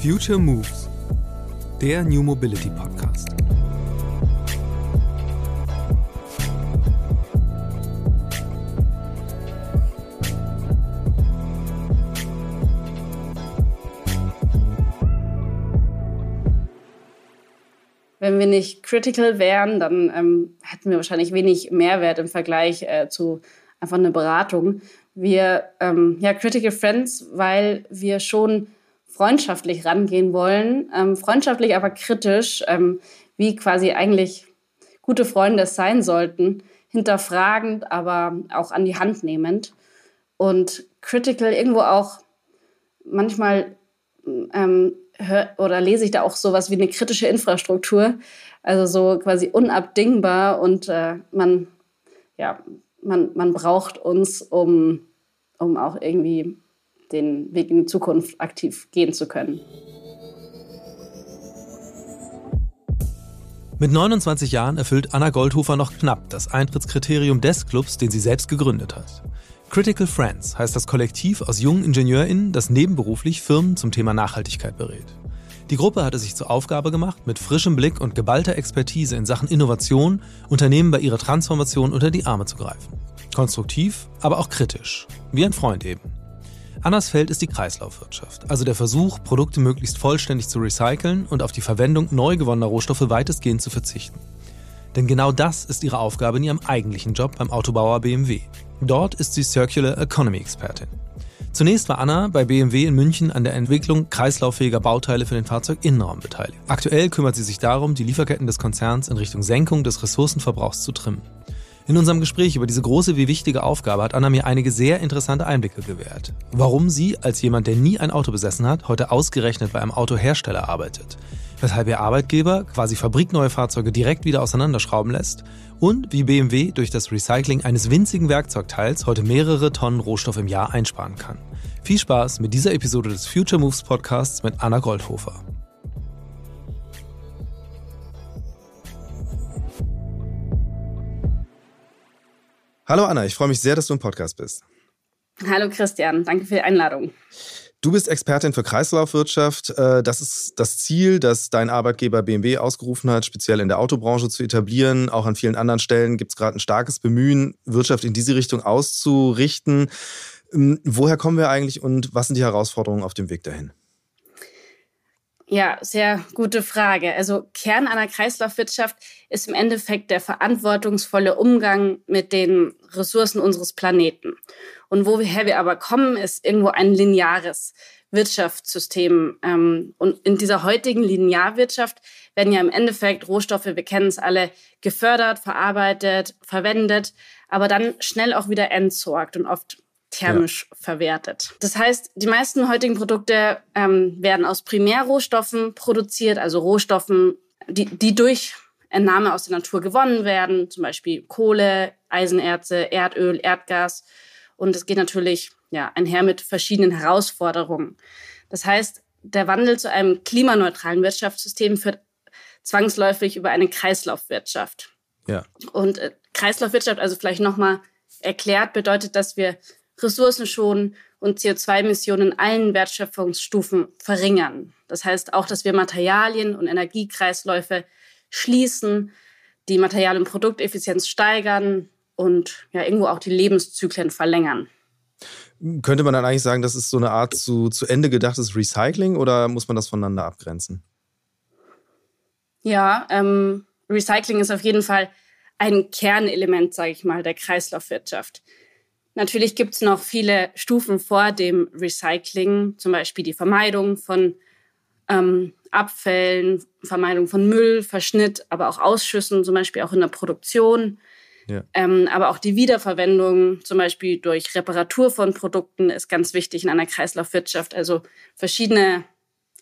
Future Moves, der New Mobility Podcast. Wenn wir nicht critical wären, dann ähm, hätten wir wahrscheinlich wenig Mehrwert im Vergleich äh, zu einfach einer Beratung. Wir, ähm, ja, critical friends, weil wir schon freundschaftlich rangehen wollen, ähm, freundschaftlich, aber kritisch, ähm, wie quasi eigentlich gute Freunde es sein sollten, hinterfragend, aber auch an die Hand nehmend und critical irgendwo auch manchmal ähm, hör, oder lese ich da auch sowas wie eine kritische Infrastruktur, also so quasi unabdingbar und äh, man, ja, man, man braucht uns, um, um auch irgendwie den Weg in die Zukunft aktiv gehen zu können. Mit 29 Jahren erfüllt Anna Goldhofer noch knapp das Eintrittskriterium des Clubs, den sie selbst gegründet hat. Critical Friends heißt das Kollektiv aus jungen IngenieurInnen, das nebenberuflich Firmen zum Thema Nachhaltigkeit berät. Die Gruppe hatte sich zur Aufgabe gemacht, mit frischem Blick und geballter Expertise in Sachen Innovation Unternehmen bei ihrer Transformation unter die Arme zu greifen. Konstruktiv, aber auch kritisch. Wie ein Freund eben. Annas Feld ist die Kreislaufwirtschaft, also der Versuch, Produkte möglichst vollständig zu recyceln und auf die Verwendung neu gewonnener Rohstoffe weitestgehend zu verzichten. Denn genau das ist ihre Aufgabe in ihrem eigentlichen Job beim Autobauer BMW. Dort ist sie Circular Economy Expertin. Zunächst war Anna bei BMW in München an der Entwicklung kreislauffähiger Bauteile für den Fahrzeuginnenraum beteiligt. Aktuell kümmert sie sich darum, die Lieferketten des Konzerns in Richtung Senkung des Ressourcenverbrauchs zu trimmen. In unserem Gespräch über diese große wie wichtige Aufgabe hat Anna mir einige sehr interessante Einblicke gewährt. Warum sie, als jemand, der nie ein Auto besessen hat, heute ausgerechnet bei einem Autohersteller arbeitet. Weshalb ihr Arbeitgeber quasi fabrikneue Fahrzeuge direkt wieder auseinanderschrauben lässt. Und wie BMW durch das Recycling eines winzigen Werkzeugteils heute mehrere Tonnen Rohstoff im Jahr einsparen kann. Viel Spaß mit dieser Episode des Future Moves Podcasts mit Anna Goldhofer. Hallo Anna, ich freue mich sehr, dass du im Podcast bist. Hallo Christian, danke für die Einladung. Du bist Expertin für Kreislaufwirtschaft. Äh, das ist das Ziel, das dein Arbeitgeber BMW ausgerufen hat, speziell in der Autobranche zu etablieren. Auch an vielen anderen Stellen gibt es gerade ein starkes Bemühen, Wirtschaft in diese Richtung auszurichten. Ähm, woher kommen wir eigentlich und was sind die Herausforderungen auf dem Weg dahin? Ja, sehr gute Frage. Also Kern einer Kreislaufwirtschaft ist im Endeffekt der verantwortungsvolle Umgang mit den Ressourcen unseres Planeten. Und woher wir aber kommen, ist irgendwo ein lineares Wirtschaftssystem. Ähm, und in dieser heutigen Linearwirtschaft werden ja im Endeffekt Rohstoffe, wir kennen es alle, gefördert, verarbeitet, verwendet, aber dann schnell auch wieder entsorgt und oft thermisch ja. verwertet. Das heißt, die meisten heutigen Produkte ähm, werden aus Primärrohstoffen produziert, also Rohstoffen, die, die durch Entnahme aus der Natur gewonnen werden, zum Beispiel Kohle, Eisenerze, Erdöl, Erdgas. Und es geht natürlich ja, einher mit verschiedenen Herausforderungen. Das heißt, der Wandel zu einem klimaneutralen Wirtschaftssystem führt zwangsläufig über eine Kreislaufwirtschaft. Ja. Und äh, Kreislaufwirtschaft, also vielleicht nochmal erklärt, bedeutet, dass wir Ressourcen schonen und CO2-Emissionen in allen Wertschöpfungsstufen verringern. Das heißt auch, dass wir Materialien und Energiekreisläufe schließen, die Material- und Produkteffizienz steigern und ja irgendwo auch die Lebenszyklen verlängern. Könnte man dann eigentlich sagen, das ist so eine Art zu, zu Ende gedachtes Recycling oder muss man das voneinander abgrenzen? Ja, ähm, Recycling ist auf jeden Fall ein Kernelement, sage ich mal, der Kreislaufwirtschaft. Natürlich gibt es noch viele Stufen vor dem Recycling, zum Beispiel die Vermeidung von ähm, Abfällen, Vermeidung von Müll, Verschnitt, aber auch Ausschüssen, zum Beispiel auch in der Produktion. Ja. Ähm, aber auch die Wiederverwendung, zum Beispiel durch Reparatur von Produkten, ist ganz wichtig in einer Kreislaufwirtschaft. Also verschiedene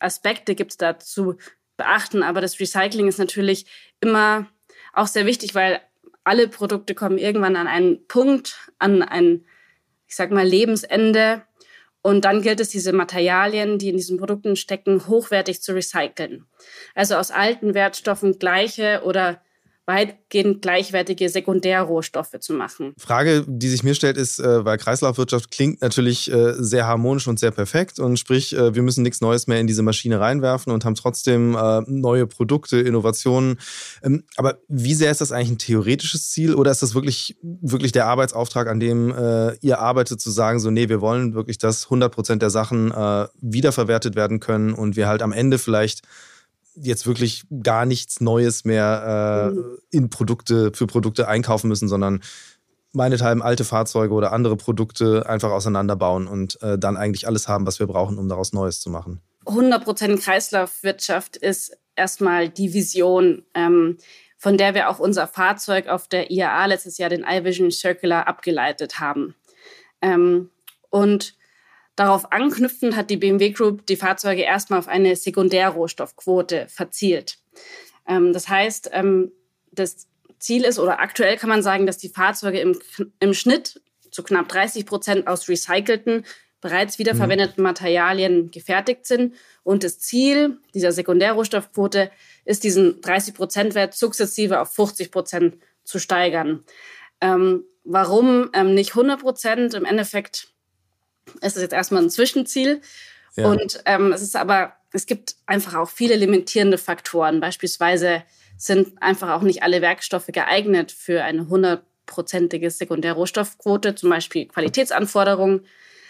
Aspekte gibt es da zu beachten. Aber das Recycling ist natürlich immer auch sehr wichtig, weil alle Produkte kommen irgendwann an einen Punkt, an ein, ich sag mal, Lebensende. Und dann gilt es, diese Materialien, die in diesen Produkten stecken, hochwertig zu recyceln. Also aus alten Wertstoffen gleiche oder weitgehend gleichwertige Sekundärrohstoffe zu machen. Frage, die sich mir stellt, ist, äh, weil Kreislaufwirtschaft klingt natürlich äh, sehr harmonisch und sehr perfekt und sprich, äh, wir müssen nichts Neues mehr in diese Maschine reinwerfen und haben trotzdem neue Produkte, Innovationen. Ähm, aber wie sehr ist das eigentlich ein theoretisches Ziel oder ist das wirklich, wirklich der Arbeitsauftrag, an dem ihr arbeitet, zu sagen, so, nee, wir wollen wirklich, dass 100 Prozent der Sachen wiederverwertet werden können und wir halt am Ende vielleicht jetzt wirklich gar nichts Neues mehr äh, in Produkte, für Produkte einkaufen müssen, sondern meinethalben alte Fahrzeuge oder andere Produkte einfach auseinanderbauen und äh, dann eigentlich alles haben, was wir brauchen, um daraus Neues zu machen. 100% Kreislaufwirtschaft ist erstmal die Vision, ähm, von der wir auch unser Fahrzeug auf der IAA letztes Jahr, den iVision Circular, abgeleitet haben. Ähm, und Darauf anknüpfend hat die BMW Group die Fahrzeuge erstmal auf eine Sekundärrohstoffquote verzielt. Ähm, das heißt, ähm, das Ziel ist, oder aktuell kann man sagen, dass die Fahrzeuge im, im Schnitt zu knapp 30 Prozent aus recycelten, bereits wiederverwendeten mhm. Materialien gefertigt sind. Und das Ziel dieser Sekundärrohstoffquote ist, diesen 30 Prozent Wert sukzessive auf 50 Prozent zu steigern. Ähm, warum ähm, nicht 100 Prozent? Im Endeffekt es ist jetzt erstmal ein Zwischenziel. Ja. Und ähm, es ist aber, es gibt einfach auch viele limitierende Faktoren. Beispielsweise sind einfach auch nicht alle Werkstoffe geeignet für eine hundertprozentige Sekundärrohstoffquote, zum Beispiel Qualitätsanforderungen.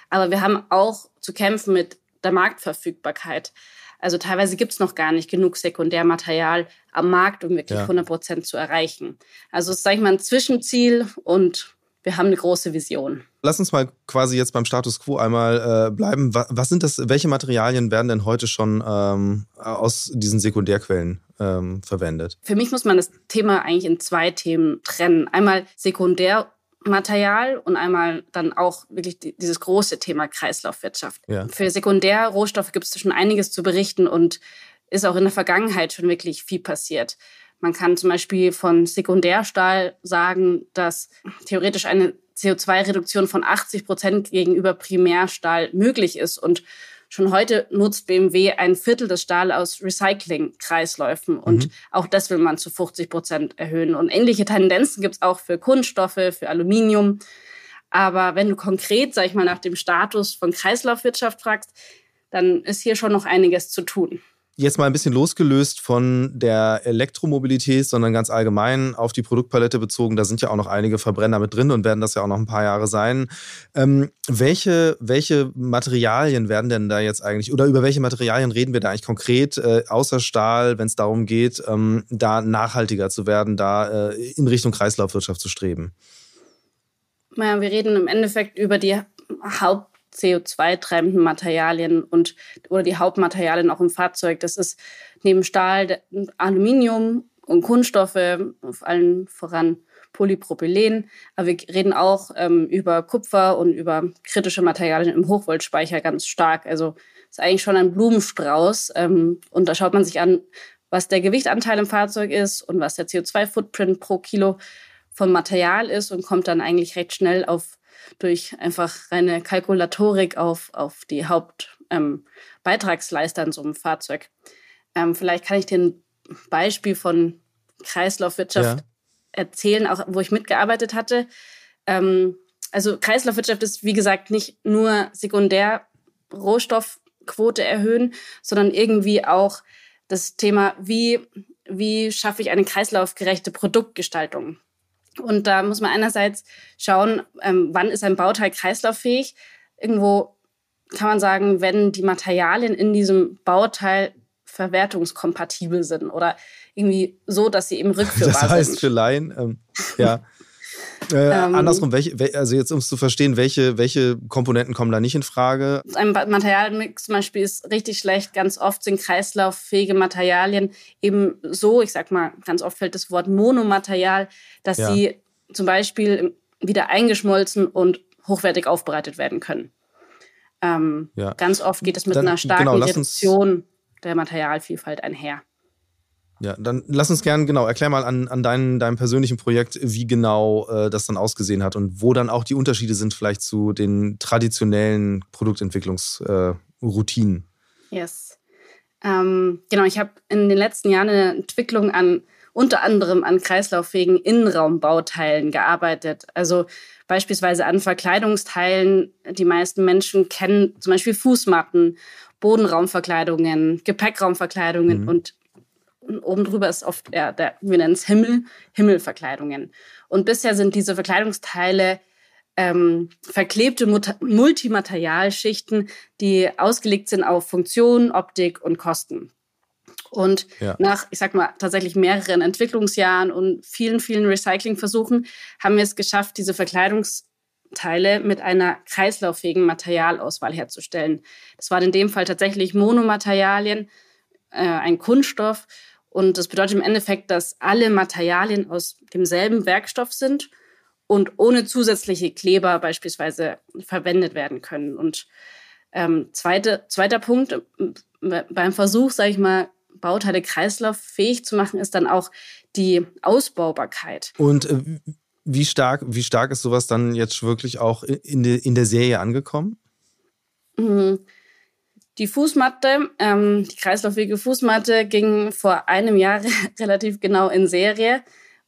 Aber wir haben auch zu kämpfen mit der Marktverfügbarkeit. Also teilweise gibt es noch gar nicht genug Sekundärmaterial am Markt, um wirklich ja. 100 Prozent zu erreichen. Also es ist, sage ich mal, ein Zwischenziel und wir haben eine große Vision. Lass uns mal quasi jetzt beim Status quo einmal äh, bleiben. Was, was, sind das, welche Materialien werden denn heute schon ähm, aus diesen Sekundärquellen ähm, verwendet? Für mich muss man das Thema eigentlich in zwei Themen trennen. Einmal Sekundärmaterial und einmal dann auch wirklich dieses große Thema Kreislaufwirtschaft. Ja. Für Sekundärrohstoffe gibt es schon einiges zu berichten und ist auch in der Vergangenheit schon wirklich viel passiert. Man kann zum Beispiel von Sekundärstahl sagen, dass theoretisch eine CO2-Reduktion von 80 Prozent gegenüber Primärstahl möglich ist. Und schon heute nutzt BMW ein Viertel des Stahl aus Recycling-Kreisläufen. Und mhm. auch das will man zu 50 Prozent erhöhen. Und ähnliche Tendenzen gibt es auch für Kunststoffe, für Aluminium. Aber wenn du konkret, sag ich mal, nach dem Status von Kreislaufwirtschaft fragst, dann ist hier schon noch einiges zu tun jetzt mal ein bisschen losgelöst von der Elektromobilität, sondern ganz allgemein auf die Produktpalette bezogen. Da sind ja auch noch einige Verbrenner mit drin und werden das ja auch noch ein paar Jahre sein. Ähm, welche, welche Materialien werden denn da jetzt eigentlich, oder über welche Materialien reden wir da eigentlich konkret, äh, außer Stahl, wenn es darum geht, ähm, da nachhaltiger zu werden, da äh, in Richtung Kreislaufwirtschaft zu streben? Naja, wir reden im Endeffekt über die Haupt CO2-treibenden Materialien und oder die Hauptmaterialien auch im Fahrzeug. Das ist neben Stahl, Aluminium und Kunststoffe, auf allen voran Polypropylen. Aber wir reden auch ähm, über Kupfer und über kritische Materialien im Hochvoltspeicher ganz stark. Also ist eigentlich schon ein Blumenstrauß. Ähm, und da schaut man sich an, was der Gewichtanteil im Fahrzeug ist und was der CO2-Footprint pro Kilo vom Material ist und kommt dann eigentlich recht schnell auf durch einfach reine Kalkulatorik auf, auf die Hauptbeitragsleister ähm, in so einem Fahrzeug. Ähm, vielleicht kann ich dir ein Beispiel von Kreislaufwirtschaft ja. erzählen, auch wo ich mitgearbeitet hatte. Ähm, also Kreislaufwirtschaft ist, wie gesagt, nicht nur sekundär Rohstoffquote erhöhen, sondern irgendwie auch das Thema, wie, wie schaffe ich eine kreislaufgerechte Produktgestaltung? Und da muss man einerseits schauen, ähm, wann ist ein Bauteil kreislauffähig. Irgendwo kann man sagen, wenn die Materialien in diesem Bauteil verwertungskompatibel sind oder irgendwie so, dass sie eben rückführbar sind. Das heißt sind. für Laien, ähm, ja. Äh, ähm, andersrum, welche, also jetzt um es zu verstehen, welche, welche Komponenten kommen da nicht in Frage? Ein Materialmix zum Beispiel ist richtig schlecht. Ganz oft sind kreislauffähige Materialien eben so, ich sag mal, ganz oft fällt das Wort Monomaterial, dass ja. sie zum Beispiel wieder eingeschmolzen und hochwertig aufbereitet werden können. Ähm, ja. Ganz oft geht es mit Dann, einer starken genau, Reduktion der Materialvielfalt einher. Ja, dann lass uns gerne, genau, erklär mal an, an dein, deinem persönlichen Projekt, wie genau äh, das dann ausgesehen hat und wo dann auch die Unterschiede sind vielleicht zu den traditionellen Produktentwicklungsroutinen. Äh, yes. Ähm, genau, ich habe in den letzten Jahren eine Entwicklung an unter anderem an kreislauffähigen Innenraumbauteilen gearbeitet. Also beispielsweise an Verkleidungsteilen. Die meisten Menschen kennen zum Beispiel Fußmatten, Bodenraumverkleidungen, Gepäckraumverkleidungen mhm. und oben drüber ist oft, ja, der, wir nennen es Himmel, Himmelverkleidungen. Und bisher sind diese Verkleidungsteile ähm, verklebte Multimaterialschichten, die ausgelegt sind auf Funktion, Optik und Kosten. Und ja. nach, ich sag mal, tatsächlich mehreren Entwicklungsjahren und vielen, vielen Recyclingversuchen haben wir es geschafft, diese Verkleidungsteile mit einer kreislauffähigen Materialauswahl herzustellen. Das waren in dem Fall tatsächlich Monomaterialien, äh, ein Kunststoff. Und das bedeutet im Endeffekt, dass alle Materialien aus demselben Werkstoff sind und ohne zusätzliche Kleber beispielsweise verwendet werden können. Und ähm, zweite, zweiter Punkt, äh, beim Versuch, sage ich mal, Bauteile kreislauffähig zu machen, ist dann auch die Ausbaubarkeit. Und äh, wie, stark, wie stark ist sowas dann jetzt wirklich auch in, de, in der Serie angekommen? Mhm. Die Fußmatte, ähm, die kreislauffähige Fußmatte ging vor einem Jahr relativ genau in Serie.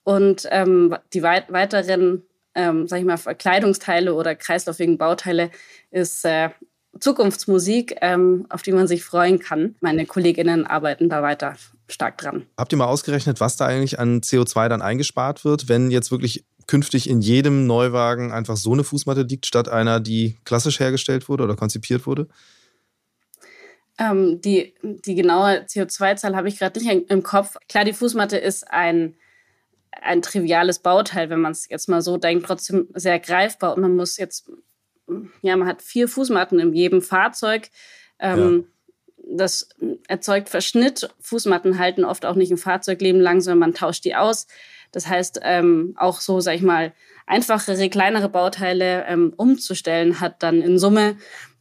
Und ähm, die weit weiteren ähm, sag ich mal, Verkleidungsteile oder kreislaufigen Bauteile ist äh, Zukunftsmusik, ähm, auf die man sich freuen kann. Meine Kolleginnen arbeiten da weiter stark dran. Habt ihr mal ausgerechnet, was da eigentlich an CO2 dann eingespart wird, wenn jetzt wirklich künftig in jedem Neuwagen einfach so eine Fußmatte liegt, statt einer, die klassisch hergestellt wurde oder konzipiert wurde? Ähm, die, die genaue CO2-Zahl habe ich gerade nicht im Kopf. Klar, die Fußmatte ist ein ein triviales Bauteil, wenn man es jetzt mal so denkt, trotzdem sehr greifbar. Und man muss jetzt, ja, man hat vier Fußmatten in jedem Fahrzeug. Ähm, ja. Das erzeugt Verschnitt. Fußmatten halten oft auch nicht ein Fahrzeugleben lang, sondern man tauscht die aus. Das heißt, ähm, auch so, sag ich mal, einfachere, kleinere Bauteile ähm, umzustellen, hat dann in Summe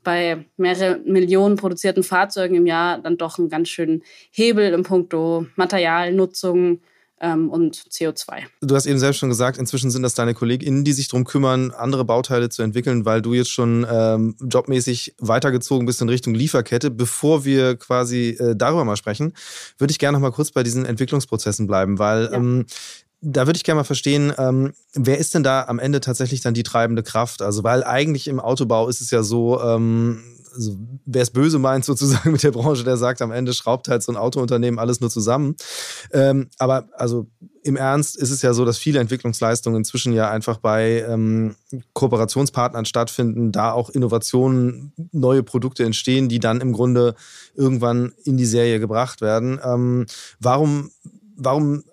bei mehrere Millionen produzierten Fahrzeugen im Jahr dann doch einen ganz schönen Hebel im Punkto Materialnutzung, ähm, und CO2. Du hast eben selbst schon gesagt, inzwischen sind das deine KollegInnen, die sich darum kümmern, andere Bauteile zu entwickeln, weil du jetzt schon ähm, jobmäßig weitergezogen bist in Richtung Lieferkette. Bevor wir quasi äh, darüber mal sprechen, würde ich gerne noch mal kurz bei diesen Entwicklungsprozessen bleiben, weil ja. ähm, da würde ich gerne mal verstehen, ähm, wer ist denn da am Ende tatsächlich dann die treibende Kraft? Also, weil eigentlich im Autobau ist es ja so, ähm, also wer es böse meint sozusagen mit der Branche, der sagt, am Ende schraubt halt so ein Autounternehmen alles nur zusammen. Ähm, aber also im Ernst ist es ja so, dass viele Entwicklungsleistungen inzwischen ja einfach bei ähm, Kooperationspartnern stattfinden, da auch Innovationen, neue Produkte entstehen, die dann im Grunde irgendwann in die Serie gebracht werden. Ähm, warum, warum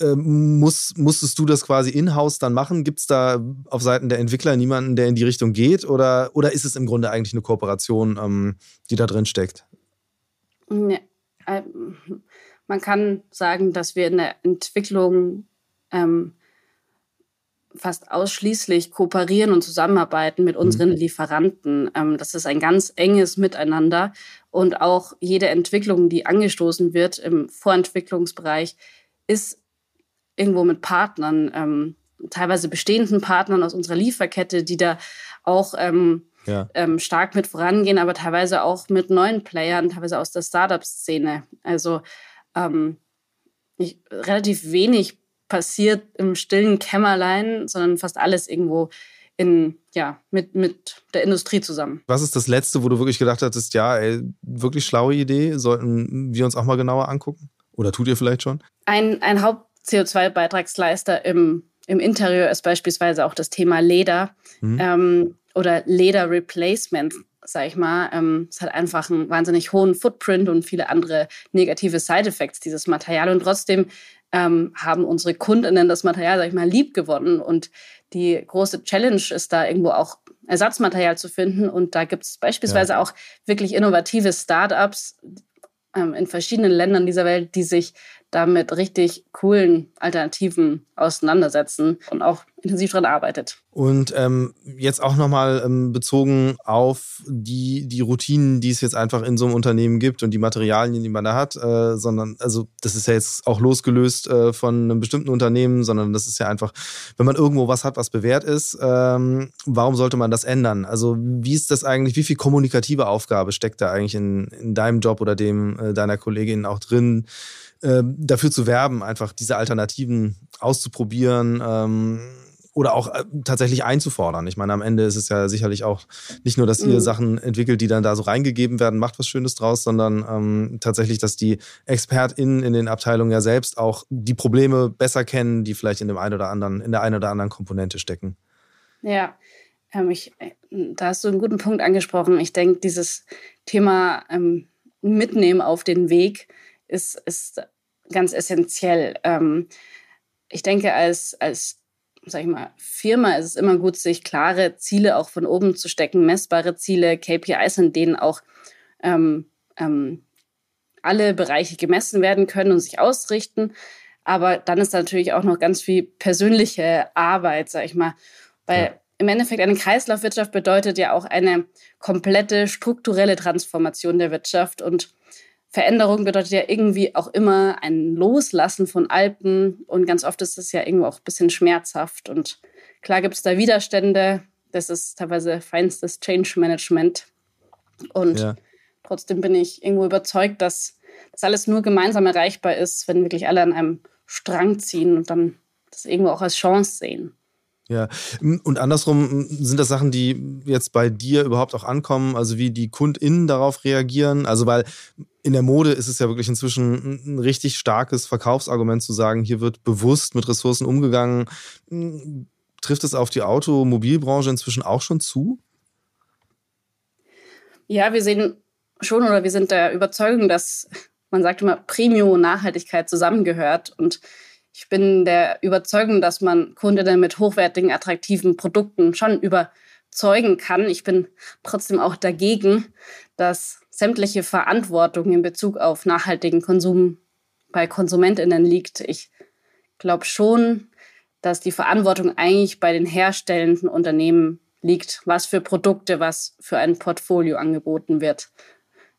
ähm, muss, musstest du das quasi in-house dann machen? Gibt es da auf Seiten der Entwickler niemanden, der in die Richtung geht? Oder, oder ist es im Grunde eigentlich eine Kooperation, ähm, die da drin steckt? Nee, äh, man kann sagen, dass wir in der Entwicklung ähm, fast ausschließlich kooperieren und zusammenarbeiten mit mhm. unseren mhm. Lieferanten. Ähm, das ist ein ganz enges Miteinander. Und auch jede Entwicklung, die angestoßen wird im Vorentwicklungsbereich, ist irgendwo mit Partnern, ähm, teilweise bestehenden Partnern aus unserer Lieferkette, die da auch ähm, ja. ähm, stark mit vorangehen, aber teilweise auch mit neuen Playern, teilweise aus der Startup-Szene. Also ähm, nicht, relativ wenig passiert im stillen Kämmerlein, sondern fast alles irgendwo in, ja, mit, mit der Industrie zusammen. Was ist das Letzte, wo du wirklich gedacht hattest, ja, ey, wirklich schlaue Idee, sollten wir uns auch mal genauer angucken? Oder tut ihr vielleicht schon? Ein, ein Haupt CO2-Beitragsleister im, im Interieur ist beispielsweise auch das Thema Leder mhm. ähm, oder Leder-Replacement, sag ich mal. Ähm, es hat einfach einen wahnsinnig hohen Footprint und viele andere negative Side-Effects, dieses Material. Und trotzdem ähm, haben unsere Kundinnen das Material, sag ich mal, lieb gewonnen. Und die große Challenge ist da irgendwo auch Ersatzmaterial zu finden. Und da gibt es beispielsweise ja. auch wirklich innovative Startups ähm, in verschiedenen Ländern dieser Welt, die sich damit richtig coolen Alternativen auseinandersetzen und auch intensiv dran arbeitet. Und ähm, jetzt auch nochmal ähm, bezogen auf die, die Routinen, die es jetzt einfach in so einem Unternehmen gibt und die Materialien, die man da hat, äh, sondern, also das ist ja jetzt auch losgelöst äh, von einem bestimmten Unternehmen, sondern das ist ja einfach, wenn man irgendwo was hat, was bewährt ist, ähm, warum sollte man das ändern? Also wie ist das eigentlich, wie viel kommunikative Aufgabe steckt da eigentlich in, in deinem Job oder dem äh, deiner Kollegin auch drin? Äh, dafür zu werben, einfach diese Alternativen auszuprobieren ähm, oder auch äh, tatsächlich einzufordern. Ich meine, am Ende ist es ja sicherlich auch nicht nur, dass ihr mhm. Sachen entwickelt, die dann da so reingegeben werden, macht was Schönes draus, sondern ähm, tatsächlich, dass die ExpertInnen in den Abteilungen ja selbst auch die Probleme besser kennen, die vielleicht in dem einen oder anderen, in der einen oder anderen Komponente stecken. Ja, ähm, ich, äh, da hast du einen guten Punkt angesprochen. Ich denke, dieses Thema ähm, Mitnehmen auf den Weg ist, ist ganz essentiell. Ähm, ich denke, als, als sag ich mal, Firma ist es immer gut, sich klare Ziele auch von oben zu stecken, messbare Ziele, KPIs, in denen auch ähm, ähm, alle Bereiche gemessen werden können und sich ausrichten. Aber dann ist da natürlich auch noch ganz viel persönliche Arbeit, sag ich mal. Weil ja. im Endeffekt eine Kreislaufwirtschaft bedeutet ja auch eine komplette strukturelle Transformation der Wirtschaft. Und Veränderung bedeutet ja irgendwie auch immer ein Loslassen von Alpen und ganz oft ist es ja irgendwo auch ein bisschen schmerzhaft und klar gibt es da Widerstände. Das ist teilweise feinstes Change Management und ja. trotzdem bin ich irgendwo überzeugt, dass das alles nur gemeinsam erreichbar ist, wenn wirklich alle an einem Strang ziehen und dann das irgendwo auch als Chance sehen. Ja, und andersrum sind das Sachen, die jetzt bei dir überhaupt auch ankommen, also wie die KundInnen darauf reagieren. Also, weil in der Mode ist es ja wirklich inzwischen ein richtig starkes Verkaufsargument zu sagen, hier wird bewusst mit Ressourcen umgegangen. Trifft es auf die Automobilbranche inzwischen auch schon zu? Ja, wir sehen schon oder wir sind der Überzeugung, dass man sagt immer Premium und Nachhaltigkeit zusammengehört und ich bin der Überzeugung, dass man Kundinnen mit hochwertigen, attraktiven Produkten schon überzeugen kann. Ich bin trotzdem auch dagegen, dass sämtliche Verantwortung in Bezug auf nachhaltigen Konsum bei Konsumentinnen liegt. Ich glaube schon, dass die Verantwortung eigentlich bei den herstellenden Unternehmen liegt, was für Produkte, was für ein Portfolio angeboten wird.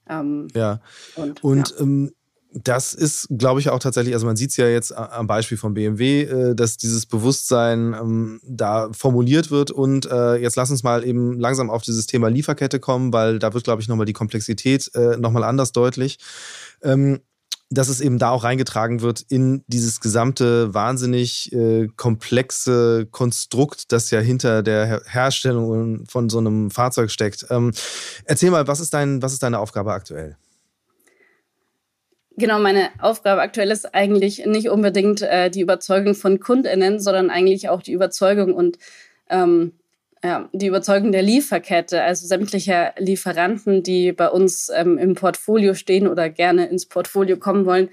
Ähm, ja. Und, und ja. Ähm, das ist, glaube ich, auch tatsächlich, also man sieht es ja jetzt am Beispiel von BMW, äh, dass dieses Bewusstsein ähm, da formuliert wird. Und äh, jetzt lass uns mal eben langsam auf dieses Thema Lieferkette kommen, weil da wird, glaube ich, nochmal die Komplexität äh, nochmal anders deutlich. Ähm, dass es eben da auch reingetragen wird in dieses gesamte wahnsinnig komplexe Konstrukt, das ja hinter der Herstellung von so einem Fahrzeug steckt. Ähm, erzähl mal, was ist, dein, was ist deine Aufgabe aktuell? Genau, meine Aufgabe aktuell ist eigentlich nicht unbedingt äh, die Überzeugung von KundInnen, sondern eigentlich auch die Überzeugung und ähm, ja, die Überzeugung der Lieferkette, also sämtlicher Lieferanten, die bei uns ähm, im Portfolio stehen oder gerne ins Portfolio kommen wollen,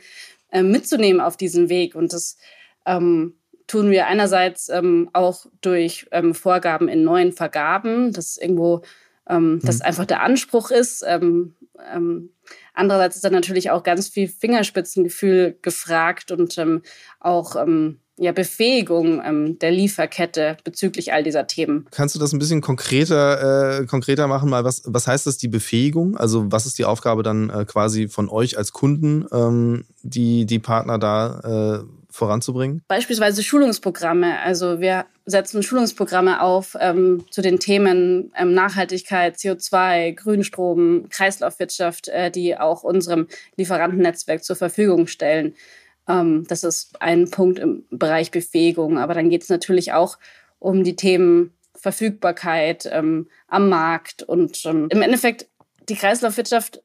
äh, mitzunehmen auf diesen Weg. Und das ähm, tun wir einerseits ähm, auch durch ähm, Vorgaben in neuen Vergaben, dass irgendwo ähm, das mhm. einfach der Anspruch ist. Ähm, ähm, Andererseits ist dann natürlich auch ganz viel Fingerspitzengefühl gefragt und ähm, auch ähm, ja, Befähigung ähm, der Lieferkette bezüglich all dieser Themen. Kannst du das ein bisschen konkreter, äh, konkreter machen? Mal was, was heißt das, die Befähigung? Also was ist die Aufgabe dann äh, quasi von euch als Kunden, ähm, die, die Partner da äh, voranzubringen? Beispielsweise Schulungsprogramme. Also wir setzen Schulungsprogramme auf ähm, zu den Themen ähm, Nachhaltigkeit, CO2, Grünstrom, Kreislaufwirtschaft, äh, die auch unserem Lieferantennetzwerk zur Verfügung stellen. Ähm, das ist ein Punkt im Bereich Befähigung. Aber dann geht es natürlich auch um die Themen Verfügbarkeit ähm, am Markt und ähm, im Endeffekt die Kreislaufwirtschaft.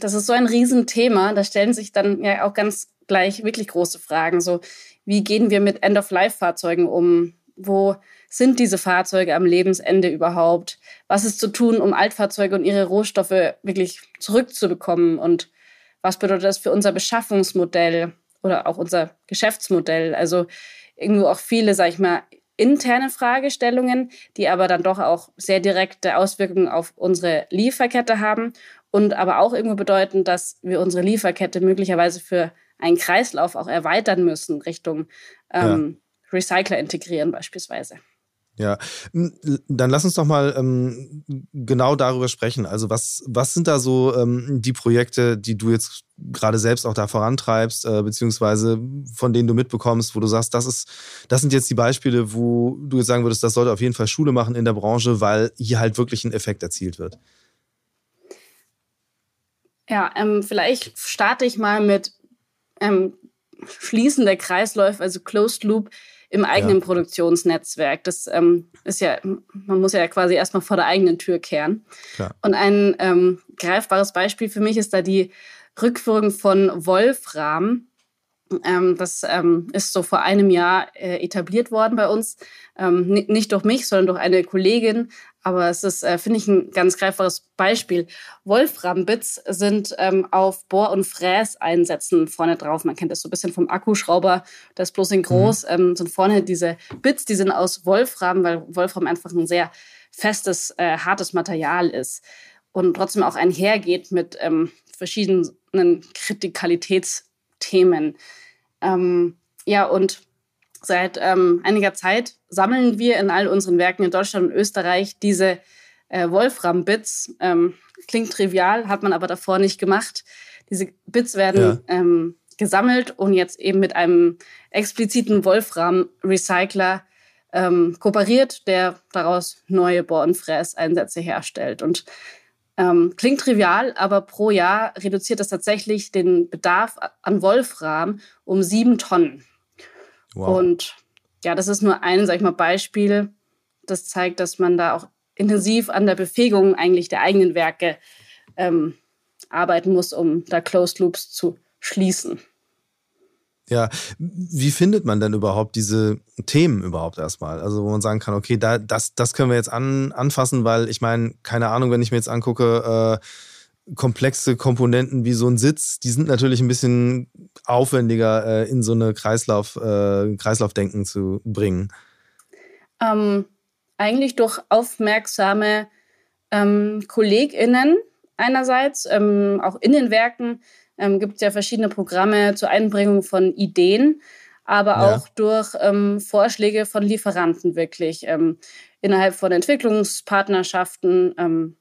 Das ist so ein Riesenthema. Da stellen sich dann ja auch ganz gleich wirklich große Fragen. So, wie gehen wir mit End-of-Life-Fahrzeugen um? Wo sind diese Fahrzeuge am Lebensende überhaupt? Was ist zu tun, um Altfahrzeuge und ihre Rohstoffe wirklich zurückzubekommen? Und was bedeutet das für unser Beschaffungsmodell oder auch unser Geschäftsmodell? Also irgendwo auch viele, sag ich mal, interne Fragestellungen, die aber dann doch auch sehr direkte Auswirkungen auf unsere Lieferkette haben und aber auch irgendwo bedeuten, dass wir unsere Lieferkette möglicherweise für einen Kreislauf auch erweitern müssen Richtung ähm. Recycler integrieren beispielsweise. Ja, dann lass uns doch mal ähm, genau darüber sprechen. Also was, was sind da so ähm, die Projekte, die du jetzt gerade selbst auch da vorantreibst, äh, beziehungsweise von denen du mitbekommst, wo du sagst, das ist, das sind jetzt die Beispiele, wo du jetzt sagen würdest, das sollte auf jeden Fall Schule machen in der Branche, weil hier halt wirklich ein Effekt erzielt wird. Ja, ähm, vielleicht starte ich mal mit ähm, Schließen der Kreisläufe, also Closed Loop im eigenen ja. Produktionsnetzwerk. Das ähm, ist ja, man muss ja quasi erstmal vor der eigenen Tür kehren. Klar. Und ein ähm, greifbares Beispiel für mich ist da die Rückführung von Wolfram. Ähm, das ähm, ist so vor einem Jahr äh, etabliert worden bei uns. Ähm, nicht durch mich, sondern durch eine Kollegin, aber es ist, äh, finde ich, ein ganz greifbares Beispiel. Wolfram-Bits sind ähm, auf Bohr- und Fräseinsätzen vorne drauf. Man kennt das so ein bisschen vom Akkuschrauber, das ist bloß in groß. Mhm. Ähm, sind vorne diese Bits, die sind aus Wolfram, weil Wolfram einfach ein sehr festes, äh, hartes Material ist und trotzdem auch einhergeht mit ähm, verschiedenen Kritikalitätsthemen. Ähm, ja, und Seit ähm, einiger Zeit sammeln wir in all unseren Werken in Deutschland und Österreich diese äh, Wolfram-Bits. Ähm, klingt trivial, hat man aber davor nicht gemacht. Diese Bits werden ja. ähm, gesammelt und jetzt eben mit einem expliziten Wolfram-Recycler ähm, kooperiert, der daraus neue Bohr-und-Fräs-Einsätze herstellt. Und ähm, klingt trivial, aber pro Jahr reduziert das tatsächlich den Bedarf an Wolfram um sieben Tonnen. Wow. Und ja, das ist nur ein, sag ich mal, Beispiel, das zeigt, dass man da auch intensiv an der Befähigung eigentlich der eigenen Werke ähm, arbeiten muss, um da Closed Loops zu schließen. Ja, wie findet man denn überhaupt diese Themen überhaupt erstmal? Also wo man sagen kann, okay, da, das, das können wir jetzt an, anfassen, weil ich meine, keine Ahnung, wenn ich mir jetzt angucke, äh, komplexe Komponenten wie so ein Sitz, die sind natürlich ein bisschen aufwendiger äh, in so eine Kreislauf, äh, Kreislaufdenken zu bringen. Ähm, eigentlich durch aufmerksame ähm, KollegInnen einerseits, ähm, auch in den Werken ähm, gibt es ja verschiedene Programme zur Einbringung von Ideen, aber ja. auch durch ähm, Vorschläge von Lieferanten wirklich ähm, innerhalb von Entwicklungspartnerschaften ähm,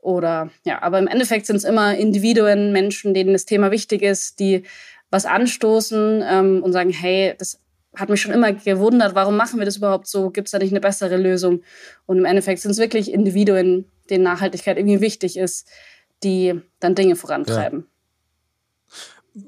oder ja, aber im Endeffekt sind es immer Individuen, Menschen, denen das Thema wichtig ist, die was anstoßen ähm, und sagen, hey, das hat mich schon immer gewundert, warum machen wir das überhaupt so? Gibt es da nicht eine bessere Lösung? Und im Endeffekt sind es wirklich Individuen, denen Nachhaltigkeit irgendwie wichtig ist, die dann Dinge vorantreiben. Ja.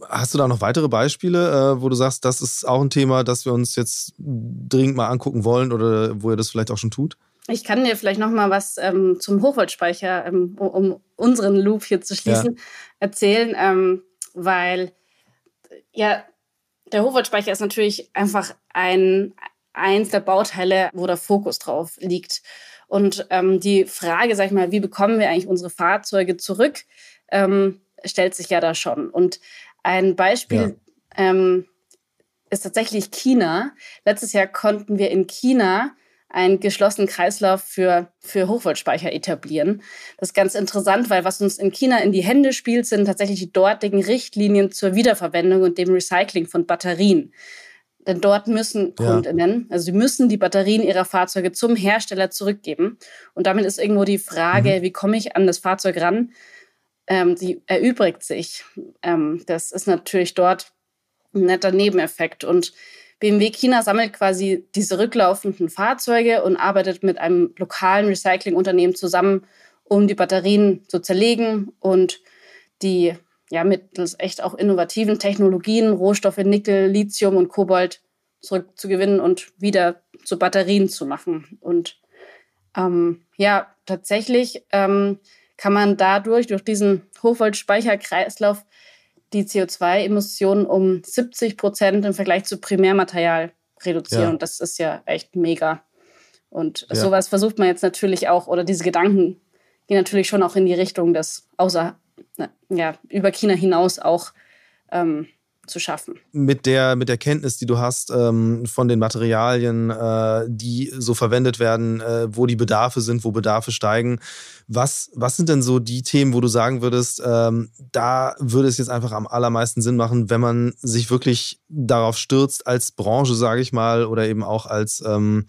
Hast du da noch weitere Beispiele, äh, wo du sagst, das ist auch ein Thema, das wir uns jetzt dringend mal angucken wollen oder wo ihr das vielleicht auch schon tut? Ich kann dir vielleicht noch mal was ähm, zum Hochvoltspeicher, ähm, um unseren Loop hier zu schließen, ja. erzählen, ähm, weil ja der Hochvoltspeicher ist natürlich einfach ein eins der Bauteile, wo der Fokus drauf liegt. Und ähm, die Frage, sag ich mal, wie bekommen wir eigentlich unsere Fahrzeuge zurück, ähm, stellt sich ja da schon. Und ein Beispiel ja. ähm, ist tatsächlich China. Letztes Jahr konnten wir in China einen geschlossenen Kreislauf für, für Hochvoltspeicher etablieren. Das ist ganz interessant, weil was uns in China in die Hände spielt, sind tatsächlich die dortigen Richtlinien zur Wiederverwendung und dem Recycling von Batterien. Denn dort müssen ja. Kundinnen, also sie müssen die Batterien ihrer Fahrzeuge zum Hersteller zurückgeben. Und damit ist irgendwo die Frage, mhm. wie komme ich an das Fahrzeug ran? Ähm, die erübrigt sich. Ähm, das ist natürlich dort ein netter Nebeneffekt. Und BMW China sammelt quasi diese rücklaufenden Fahrzeuge und arbeitet mit einem lokalen Recyclingunternehmen zusammen, um die Batterien zu zerlegen und die ja mittels echt auch innovativen Technologien, Rohstoffe Nickel, Lithium und Kobalt zurückzugewinnen und wieder zu Batterien zu machen. Und ähm, ja, tatsächlich ähm, kann man dadurch, durch diesen Hochvoltspeicherkreislauf, die CO2-Emissionen um 70 Prozent im Vergleich zu Primärmaterial reduzieren. Ja. Und das ist ja echt mega. Und ja. sowas versucht man jetzt natürlich auch, oder diese Gedanken gehen natürlich schon auch in die Richtung, das außer, ja, über China hinaus auch ähm, zu schaffen. Mit der, mit der Kenntnis, die du hast ähm, von den Materialien, äh, die so verwendet werden, äh, wo die Bedarfe sind, wo Bedarfe steigen, was, was sind denn so die Themen, wo du sagen würdest, ähm, da würde es jetzt einfach am allermeisten Sinn machen, wenn man sich wirklich darauf stürzt, als Branche, sage ich mal, oder eben auch als ähm,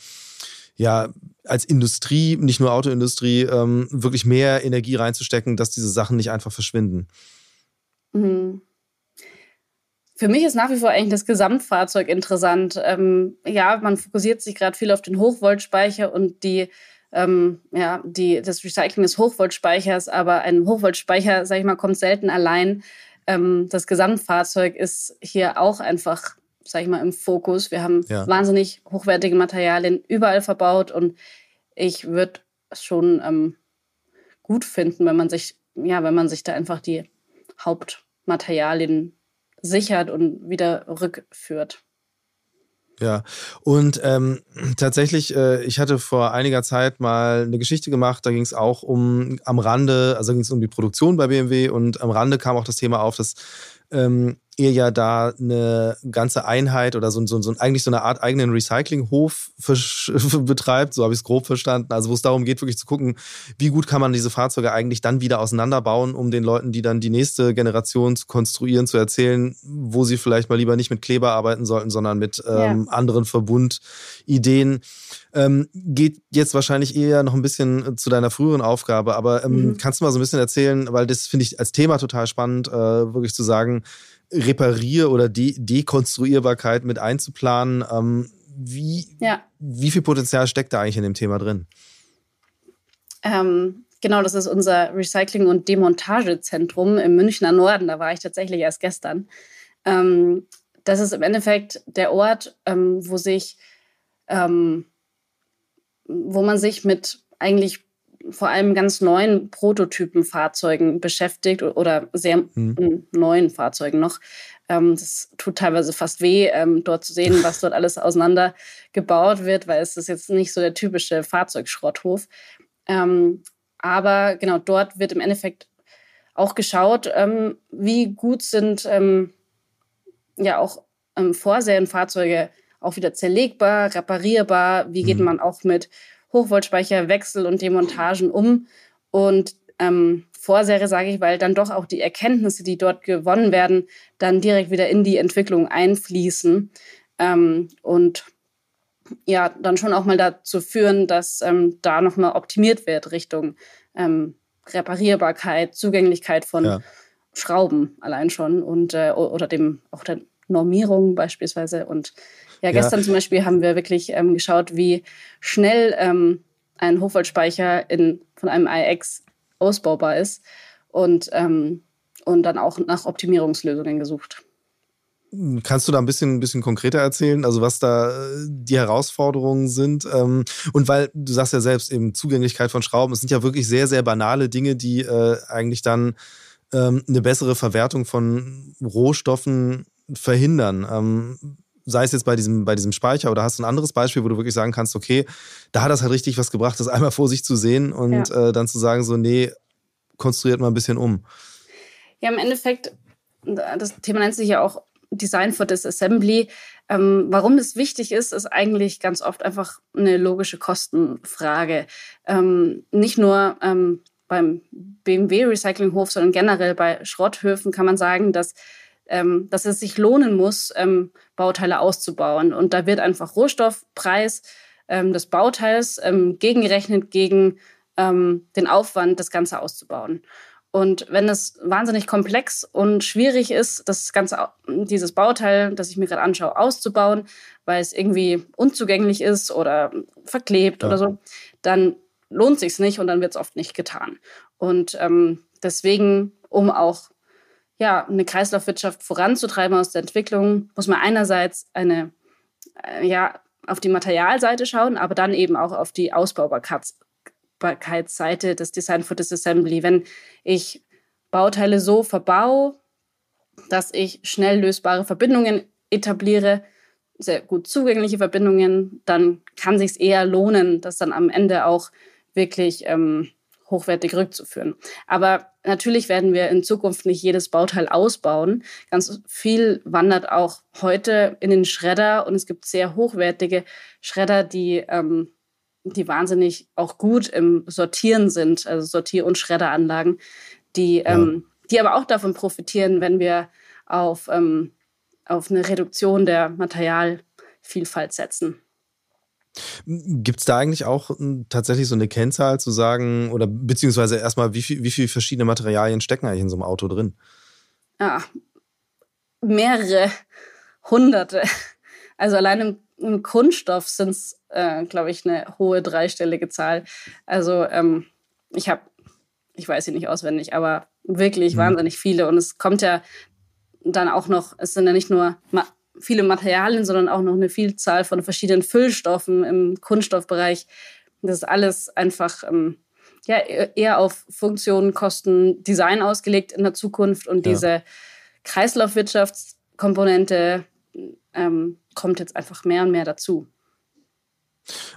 ja, als Industrie, nicht nur Autoindustrie, ähm, wirklich mehr Energie reinzustecken, dass diese Sachen nicht einfach verschwinden? Mhm. Für mich ist nach wie vor eigentlich das Gesamtfahrzeug interessant. Ähm, ja, man fokussiert sich gerade viel auf den Hochvoltspeicher und die, ähm, ja, die, das Recycling des Hochvoltspeichers, aber ein Hochvoltspeicher, sag ich mal, kommt selten allein. Ähm, das Gesamtfahrzeug ist hier auch einfach, sag ich mal, im Fokus. Wir haben ja. wahnsinnig hochwertige Materialien überall verbaut und ich würde es schon ähm, gut finden, wenn man sich, ja, wenn man sich da einfach die Hauptmaterialien sichert und wieder rückführt. Ja, und ähm, tatsächlich, äh, ich hatte vor einiger Zeit mal eine Geschichte gemacht, da ging es auch um am Rande, also ging es um die Produktion bei BMW und am Rande kam auch das Thema auf, dass ähm, ihr ja da eine ganze Einheit oder so, so, so eigentlich so eine Art eigenen Recyclinghof betreibt, so habe ich es grob verstanden. Also wo es darum geht, wirklich zu gucken, wie gut kann man diese Fahrzeuge eigentlich dann wieder auseinanderbauen, um den Leuten, die dann die nächste Generation zu konstruieren, zu erzählen, wo sie vielleicht mal lieber nicht mit Kleber arbeiten sollten, sondern mit ähm, ja. anderen Verbundideen. Ähm, geht jetzt wahrscheinlich eher noch ein bisschen zu deiner früheren Aufgabe, aber ähm, mhm. kannst du mal so ein bisschen erzählen, weil das finde ich als Thema total spannend, äh, wirklich zu sagen, Reparier- oder De Dekonstruierbarkeit mit einzuplanen. Ähm, wie, ja. wie viel Potenzial steckt da eigentlich in dem Thema drin? Ähm, genau, das ist unser Recycling- und Demontagezentrum im Münchner Norden. Da war ich tatsächlich erst gestern. Ähm, das ist im Endeffekt der Ort, ähm, wo sich, ähm, wo man sich mit eigentlich vor allem ganz neuen Prototypenfahrzeugen beschäftigt oder sehr mhm. neuen Fahrzeugen noch. Ähm, das tut teilweise fast weh, ähm, dort zu sehen, was dort alles auseinandergebaut wird, weil es ist jetzt nicht so der typische Fahrzeugschrotthof. Ähm, aber genau dort wird im Endeffekt auch geschaut, ähm, wie gut sind ähm, ja auch ähm, Vorserienfahrzeuge auch wieder zerlegbar, reparierbar, wie geht mhm. man auch mit Hochvoltspeicherwechsel und Demontagen um. Und ähm, Vorserie sage ich, weil dann doch auch die Erkenntnisse, die dort gewonnen werden, dann direkt wieder in die Entwicklung einfließen ähm, und ja, dann schon auch mal dazu führen, dass ähm, da nochmal optimiert wird Richtung ähm, Reparierbarkeit, Zugänglichkeit von ja. Schrauben allein schon und äh, oder dem auch der Normierung beispielsweise und ja, gestern ja. zum Beispiel haben wir wirklich ähm, geschaut, wie schnell ähm, ein Hochvoltspeicher in, von einem iX ausbaubar ist und, ähm, und dann auch nach Optimierungslösungen gesucht. Kannst du da ein bisschen, ein bisschen konkreter erzählen, also was da äh, die Herausforderungen sind? Ähm, und weil du sagst ja selbst eben Zugänglichkeit von Schrauben, es sind ja wirklich sehr, sehr banale Dinge, die äh, eigentlich dann ähm, eine bessere Verwertung von Rohstoffen verhindern. Ähm, sei es jetzt bei diesem, bei diesem Speicher oder hast du ein anderes Beispiel, wo du wirklich sagen kannst, okay, da hat das halt richtig was gebracht, das einmal vor sich zu sehen und ja. äh, dann zu sagen, so, nee, konstruiert mal ein bisschen um. Ja, im Endeffekt, das Thema nennt sich ja auch Design for Disassembly. Ähm, warum das wichtig ist, ist eigentlich ganz oft einfach eine logische Kostenfrage. Ähm, nicht nur ähm, beim BMW Recyclinghof, sondern generell bei Schrotthöfen kann man sagen, dass ähm, dass es sich lohnen muss, ähm, Bauteile auszubauen. Und da wird einfach Rohstoffpreis ähm, des Bauteils ähm, gegengerechnet gegen ähm, den Aufwand, das Ganze auszubauen. Und wenn es wahnsinnig komplex und schwierig ist, das ganze, dieses Bauteil, das ich mir gerade anschaue, auszubauen, weil es irgendwie unzugänglich ist oder verklebt ja. oder so, dann lohnt sich nicht und dann wird es oft nicht getan. Und ähm, deswegen, um auch ja, eine Kreislaufwirtschaft voranzutreiben aus der Entwicklung, muss man einerseits eine, äh, ja, auf die Materialseite schauen, aber dann eben auch auf die Ausbaubarkeitsseite des Design for Disassembly. Wenn ich Bauteile so verbau, dass ich schnell lösbare Verbindungen etabliere, sehr gut zugängliche Verbindungen, dann kann sich eher lohnen, dass dann am Ende auch wirklich ähm, hochwertig rückzuführen. Aber natürlich werden wir in Zukunft nicht jedes Bauteil ausbauen. Ganz viel wandert auch heute in den Schredder und es gibt sehr hochwertige Schredder, die, ähm, die wahnsinnig auch gut im Sortieren sind, also Sortier- und Schredderanlagen, die, ja. ähm, die aber auch davon profitieren, wenn wir auf, ähm, auf eine Reduktion der Materialvielfalt setzen. Gibt es da eigentlich auch hm, tatsächlich so eine Kennzahl zu sagen, oder beziehungsweise erstmal, wie, viel, wie viele verschiedene Materialien stecken eigentlich in so einem Auto drin? Ja, mehrere hunderte. Also allein im, im Kunststoff sind es, äh, glaube ich, eine hohe dreistellige Zahl. Also ähm, ich habe, ich weiß sie nicht auswendig, aber wirklich mhm. wahnsinnig viele. Und es kommt ja dann auch noch, es sind ja nicht nur viele Materialien, sondern auch noch eine Vielzahl von verschiedenen Füllstoffen im Kunststoffbereich. Das ist alles einfach ähm, ja, eher auf Funktionen, Kosten, Design ausgelegt in der Zukunft. Und ja. diese Kreislaufwirtschaftskomponente ähm, kommt jetzt einfach mehr und mehr dazu.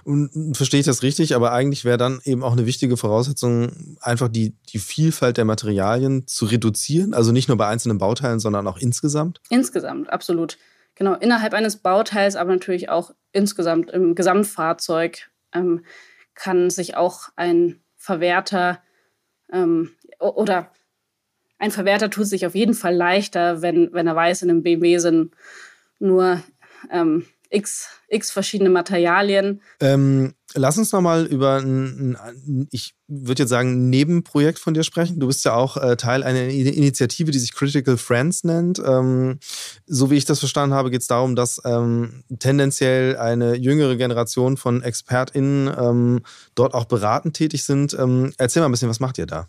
Und verstehe ich das richtig, aber eigentlich wäre dann eben auch eine wichtige Voraussetzung, einfach die, die Vielfalt der Materialien zu reduzieren. Also nicht nur bei einzelnen Bauteilen, sondern auch insgesamt? Insgesamt, absolut genau innerhalb eines Bauteils, aber natürlich auch insgesamt im Gesamtfahrzeug ähm, kann sich auch ein Verwerter ähm, oder ein Verwerter tut sich auf jeden Fall leichter, wenn, wenn er weiß, in einem BMW sind nur ähm, x, x verschiedene Materialien. Ähm, lass uns nochmal über ein, ein ich würde jetzt sagen, Nebenprojekt von dir sprechen. Du bist ja auch äh, Teil einer Initiative, die sich Critical Friends nennt. Ähm, so wie ich das verstanden habe, geht es darum, dass ähm, tendenziell eine jüngere Generation von ExpertInnen ähm, dort auch beratend tätig sind. Ähm, erzähl mal ein bisschen, was macht ihr da?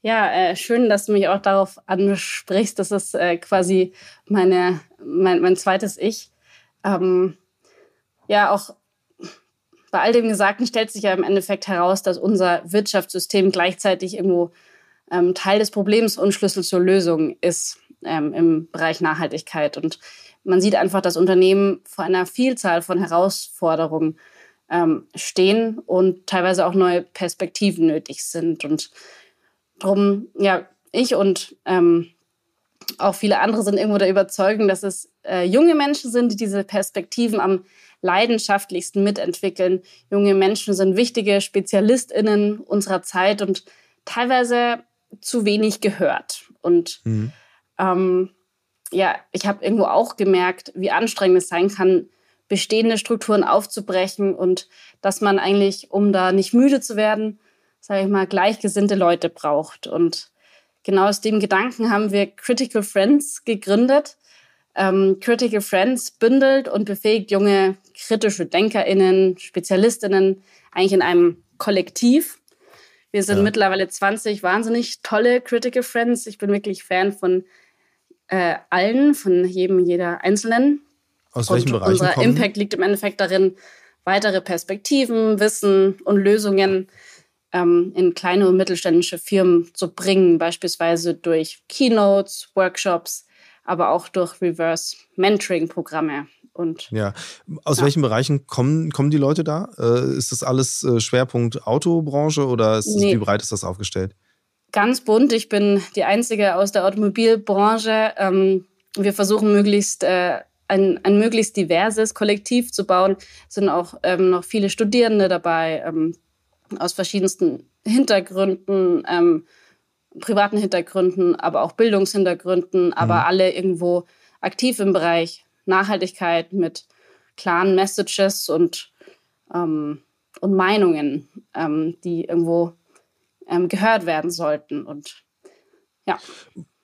Ja, äh, schön, dass du mich auch darauf ansprichst. Das ist äh, quasi meine, mein, mein zweites Ich ähm, ja, auch bei all dem Gesagten stellt sich ja im Endeffekt heraus, dass unser Wirtschaftssystem gleichzeitig irgendwo ähm, Teil des Problems und Schlüssel zur Lösung ist ähm, im Bereich Nachhaltigkeit. Und man sieht einfach, dass Unternehmen vor einer Vielzahl von Herausforderungen ähm, stehen und teilweise auch neue Perspektiven nötig sind. Und darum, ja, ich und ähm, auch viele andere sind irgendwo der Überzeugung, dass es äh, junge Menschen sind, die diese Perspektiven am leidenschaftlichsten mitentwickeln. Junge Menschen sind wichtige SpezialistInnen unserer Zeit und teilweise zu wenig gehört. Und mhm. ähm, ja, ich habe irgendwo auch gemerkt, wie anstrengend es sein kann, bestehende Strukturen aufzubrechen und dass man eigentlich, um da nicht müde zu werden, sage ich mal, gleichgesinnte Leute braucht. Und genau aus dem Gedanken haben wir Critical Friends gegründet. Ähm, Critical Friends bündelt und befähigt junge kritische DenkerInnen, SpezialistInnen eigentlich in einem Kollektiv. Wir sind ja. mittlerweile 20 wahnsinnig tolle Critical Friends. Ich bin wirklich Fan von äh, allen, von jedem, jeder Einzelnen. Aus welchen Bereichen Unser kommen? Impact liegt im Endeffekt darin, weitere Perspektiven, Wissen und Lösungen ähm, in kleine und mittelständische Firmen zu bringen, beispielsweise durch Keynotes, Workshops, aber auch durch Reverse Mentoring-Programme. Und, ja, aus ja. welchen Bereichen kommen, kommen die Leute da? Äh, ist das alles äh, Schwerpunkt Autobranche oder ist, nee. wie breit ist das aufgestellt? Ganz bunt. Ich bin die Einzige aus der Automobilbranche. Ähm, wir versuchen möglichst äh, ein, ein möglichst diverses Kollektiv zu bauen. Es sind auch ähm, noch viele Studierende dabei, ähm, aus verschiedensten Hintergründen, ähm, privaten Hintergründen, aber auch Bildungshintergründen, aber mhm. alle irgendwo aktiv im Bereich Nachhaltigkeit mit klaren Messages und, ähm, und Meinungen, ähm, die irgendwo ähm, gehört werden sollten. Und ja.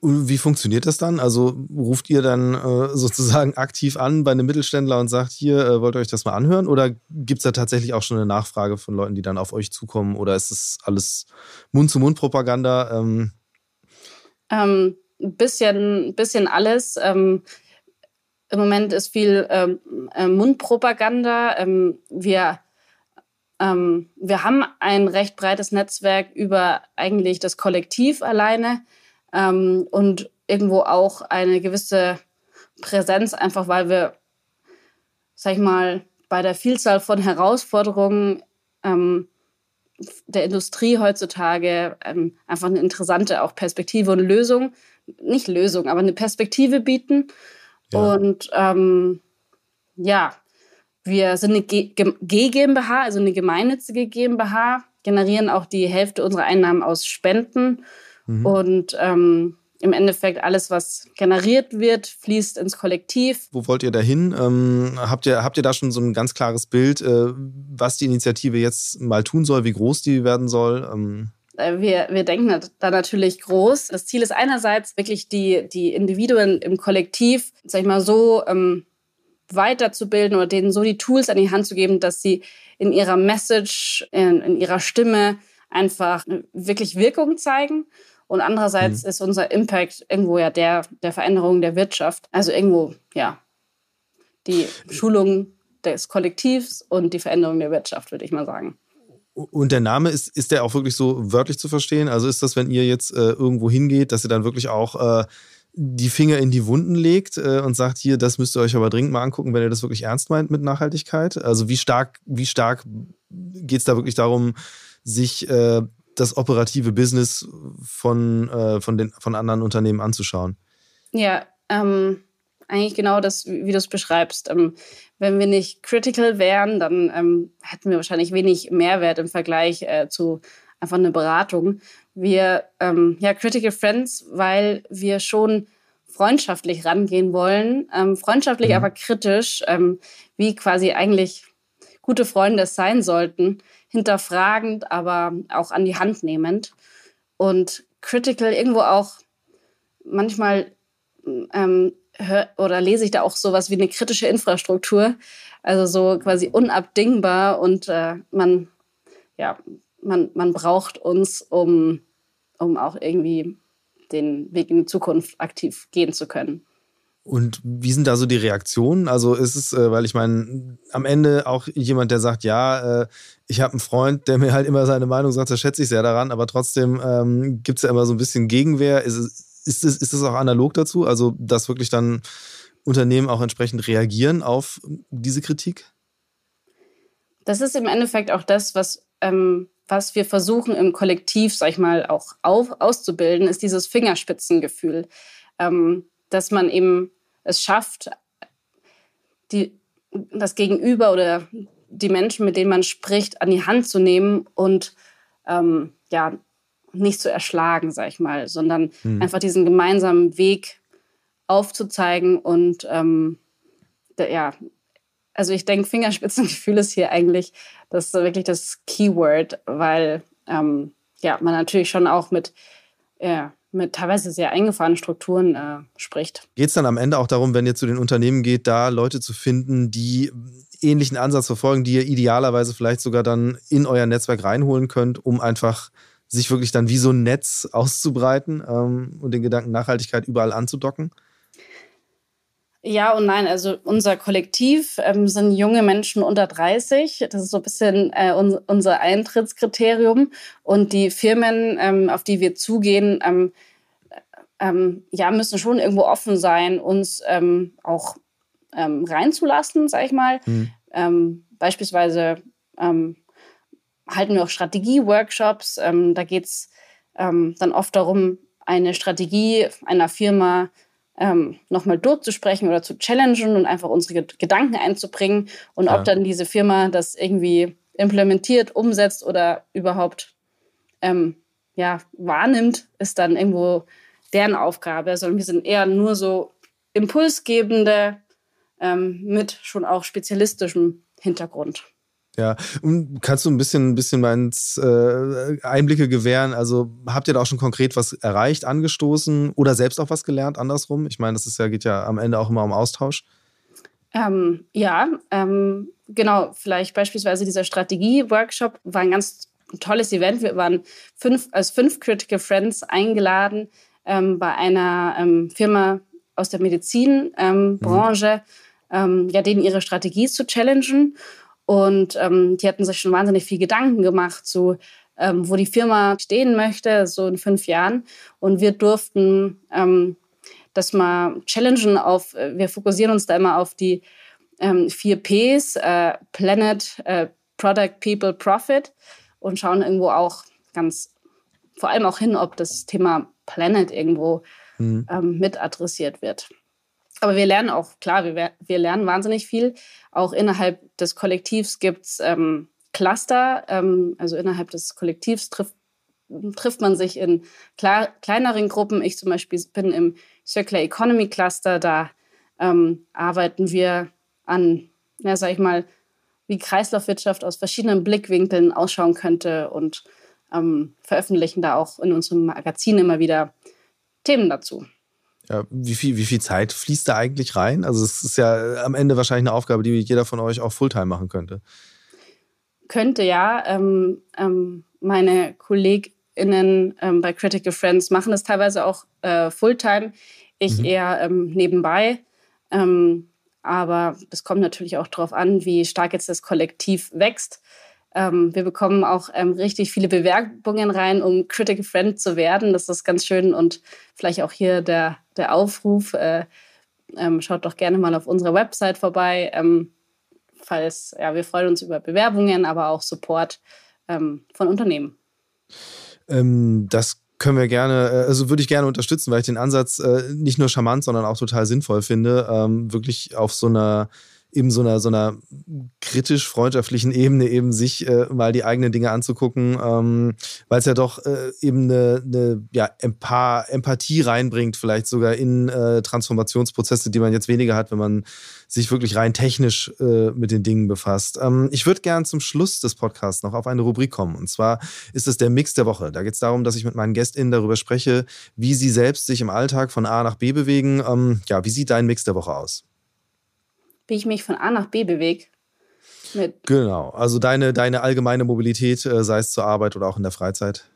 Wie funktioniert das dann? Also ruft ihr dann äh, sozusagen aktiv an bei einem Mittelständler und sagt, hier, äh, wollt ihr euch das mal anhören? Oder gibt es da tatsächlich auch schon eine Nachfrage von Leuten, die dann auf euch zukommen? Oder ist das alles Mund-zu-Mund-Propaganda? Ähm ähm, bisschen, bisschen alles. Ähm, Im Moment ist viel ähm, äh, Mundpropaganda. Ähm, wir, ähm, wir haben ein recht breites Netzwerk über eigentlich das Kollektiv alleine ähm, und irgendwo auch eine gewisse Präsenz, einfach weil wir, sag ich mal, bei der Vielzahl von Herausforderungen ähm, der Industrie heutzutage ähm, einfach eine interessante auch Perspektive und Lösung, nicht Lösung, aber eine Perspektive bieten. Ja. Und ähm, ja, wir sind eine G-GmbH, also eine gemeinnützige GmbH, generieren auch die Hälfte unserer Einnahmen aus Spenden. Mhm. Und ähm, im Endeffekt alles, was generiert wird, fließt ins Kollektiv. Wo wollt ihr da hin? Ähm, habt, ihr, habt ihr da schon so ein ganz klares Bild, äh, was die Initiative jetzt mal tun soll, wie groß die werden soll? Ähm äh, wir, wir denken da natürlich groß. Das Ziel ist einerseits wirklich die, die Individuen im Kollektiv, sag ich mal, so ähm, weiterzubilden oder denen so die Tools an die Hand zu geben, dass sie in ihrer Message, in, in ihrer Stimme einfach wirklich Wirkung zeigen. Und andererseits mhm. ist unser Impact irgendwo ja der der Veränderung der Wirtschaft. Also irgendwo, ja, die Schulung des Kollektivs und die Veränderung der Wirtschaft, würde ich mal sagen. Und der Name ist, ist der auch wirklich so wörtlich zu verstehen? Also ist das, wenn ihr jetzt äh, irgendwo hingeht, dass ihr dann wirklich auch äh, die Finger in die Wunden legt äh, und sagt, hier, das müsst ihr euch aber dringend mal angucken, wenn ihr das wirklich ernst meint mit Nachhaltigkeit? Also wie stark, wie stark geht es da wirklich darum, sich äh, das operative Business von, äh, von, den, von anderen Unternehmen anzuschauen? Ja, ähm, eigentlich genau das, wie du es beschreibst. Ähm, wenn wir nicht critical wären, dann ähm, hätten wir wahrscheinlich wenig Mehrwert im Vergleich äh, zu einfach einer Beratung. Wir, ähm, ja, Critical Friends, weil wir schon freundschaftlich rangehen wollen. Ähm, freundschaftlich, mhm. aber kritisch, ähm, wie quasi eigentlich gute Freunde es sein sollten. Hinterfragend, aber auch an die Hand nehmend. Und critical irgendwo auch manchmal ähm, hör, oder lese ich da auch sowas wie eine kritische Infrastruktur. Also so quasi unabdingbar und äh, man, ja, man, man braucht uns, um, um auch irgendwie den Weg in die Zukunft aktiv gehen zu können. Und wie sind da so die Reaktionen? Also ist es, äh, weil ich meine, am Ende auch jemand, der sagt, ja, äh, ich habe einen Freund, der mir halt immer seine Meinung sagt, da schätze ich sehr daran, aber trotzdem ähm, gibt es ja immer so ein bisschen Gegenwehr. Ist es, ist, es, ist es auch analog dazu? Also, dass wirklich dann Unternehmen auch entsprechend reagieren auf diese Kritik? Das ist im Endeffekt auch das, was ähm, was wir versuchen im Kollektiv, sag ich mal, auch auf, auszubilden, ist dieses Fingerspitzengefühl, ähm, dass man eben es schafft, die, das Gegenüber oder die Menschen, mit denen man spricht, an die Hand zu nehmen und ähm, ja, nicht zu erschlagen, sag ich mal, sondern hm. einfach diesen gemeinsamen Weg aufzuzeigen und ähm, ja, also ich denke, Fingerspitzengefühl ist hier eigentlich das ist wirklich das Keyword, weil ähm, ja, man natürlich schon auch mit, ja, mit teilweise sehr eingefahrenen Strukturen äh, spricht. Geht es dann am Ende auch darum, wenn ihr zu den Unternehmen geht, da Leute zu finden, die ähnlichen Ansatz verfolgen, die ihr idealerweise vielleicht sogar dann in euer Netzwerk reinholen könnt, um einfach sich wirklich dann wie so ein Netz auszubreiten ähm, und den Gedanken Nachhaltigkeit überall anzudocken? Ja und nein. Also unser Kollektiv ähm, sind junge Menschen unter 30. Das ist so ein bisschen äh, un unser Eintrittskriterium. Und die Firmen, ähm, auf die wir zugehen, ähm, ähm ja, müssen schon irgendwo offen sein, uns ähm, auch ähm, reinzulassen, sag ich mal. Mhm. beispielsweise halten wir auch Strategie-Workshops. da geht es dann oft darum, eine Strategie einer Firma ähm, nochmal durchzusprechen oder zu challengen und einfach unsere Gedanken einzubringen und ja. ob dann diese Firma das irgendwie implementiert, umsetzt oder überhaupt ähm, ja, wahrnimmt, ist dann irgendwo deren Aufgabe, sondern wir sind eher nur so Impulsgebende ähm, mit schon auch spezialistischem Hintergrund. Ja, und kannst du ein bisschen, ein bisschen mal ins äh, Einblicke gewähren? Also habt ihr da auch schon konkret was erreicht, angestoßen oder selbst auch was gelernt, andersrum? Ich meine, das ist ja, geht ja am Ende auch immer um Austausch. Ähm, ja, ähm, genau, vielleicht beispielsweise dieser Strategie-Workshop war ein ganz tolles Event. Wir waren fünf, als fünf Critical Friends eingeladen ähm, bei einer ähm, Firma aus der Medizinbranche, ähm, mhm. ja, denen ihre Strategie zu challengen. Und ähm, die hatten sich schon wahnsinnig viel Gedanken gemacht, so ähm, wo die Firma stehen möchte, so in fünf Jahren. Und wir durften ähm, das mal challengen auf, äh, wir fokussieren uns da immer auf die ähm, vier Ps, äh, Planet, äh, Product, People, Profit. und schauen irgendwo auch ganz vor allem auch hin, ob das Thema Planet irgendwo mhm. ähm, mit adressiert wird. Aber wir lernen auch, klar, wir, wir lernen wahnsinnig viel. Auch innerhalb des Kollektivs gibt es ähm, Cluster, ähm, also innerhalb des Kollektivs trifft, trifft man sich in klar, kleineren Gruppen. Ich zum Beispiel bin im Circular Economy Cluster, da ähm, arbeiten wir an, ja, sag ich mal, wie Kreislaufwirtschaft aus verschiedenen Blickwinkeln ausschauen könnte und ähm, veröffentlichen da auch in unserem Magazin immer wieder Themen dazu. Ja, wie, viel, wie viel Zeit fließt da eigentlich rein? Also es ist ja am Ende wahrscheinlich eine Aufgabe, die jeder von euch auch Fulltime machen könnte. Könnte ja. Ähm, ähm, meine KollegInnen ähm, bei Critical Friends machen das teilweise auch äh, Fulltime. Ich mhm. eher ähm, nebenbei. Ähm, aber es kommt natürlich auch darauf an, wie stark jetzt das Kollektiv wächst. Ähm, wir bekommen auch richtig viele Bewerbungen rein, um Critical Friend zu werden. Das ist ganz schön und vielleicht auch hier der, der Aufruf. Äh, ähm, schaut doch gerne mal auf unserer Website vorbei. Ähm, falls, ja, wir freuen uns über Bewerbungen, aber auch Support ähm, von Unternehmen. Ähm, das können wir gerne, äh, also würde ich gerne unterstützen, weil ich den Ansatz äh, nicht nur charmant, sondern auch total sinnvoll finde, wirklich auf so einer eben so einer, so einer kritisch-freundschaftlichen Ebene eben sich äh, mal die eigenen Dinge anzugucken, ähm, weil es ja doch äh, eben eine, eine ja, Empa Empathie reinbringt, vielleicht sogar in äh, Transformationsprozesse, die man jetzt weniger hat, wenn man sich wirklich rein technisch äh, mit den Dingen befasst. Ähm, ich würde gern zum Schluss des Podcasts noch auf eine Rubrik kommen. Und zwar ist es der Mix der Woche. Da geht es darum, dass ich mit meinen GästInnen darüber spreche, wie sie selbst sich im Alltag von A nach B bewegen. Ähm, ja, wie sieht dein Mix der Woche aus? Wie ich mich von A nach B bewege. genau, also deine, deine allgemeine Mobilität, äh, sei es zur Arbeit oder auch in der Freizeit.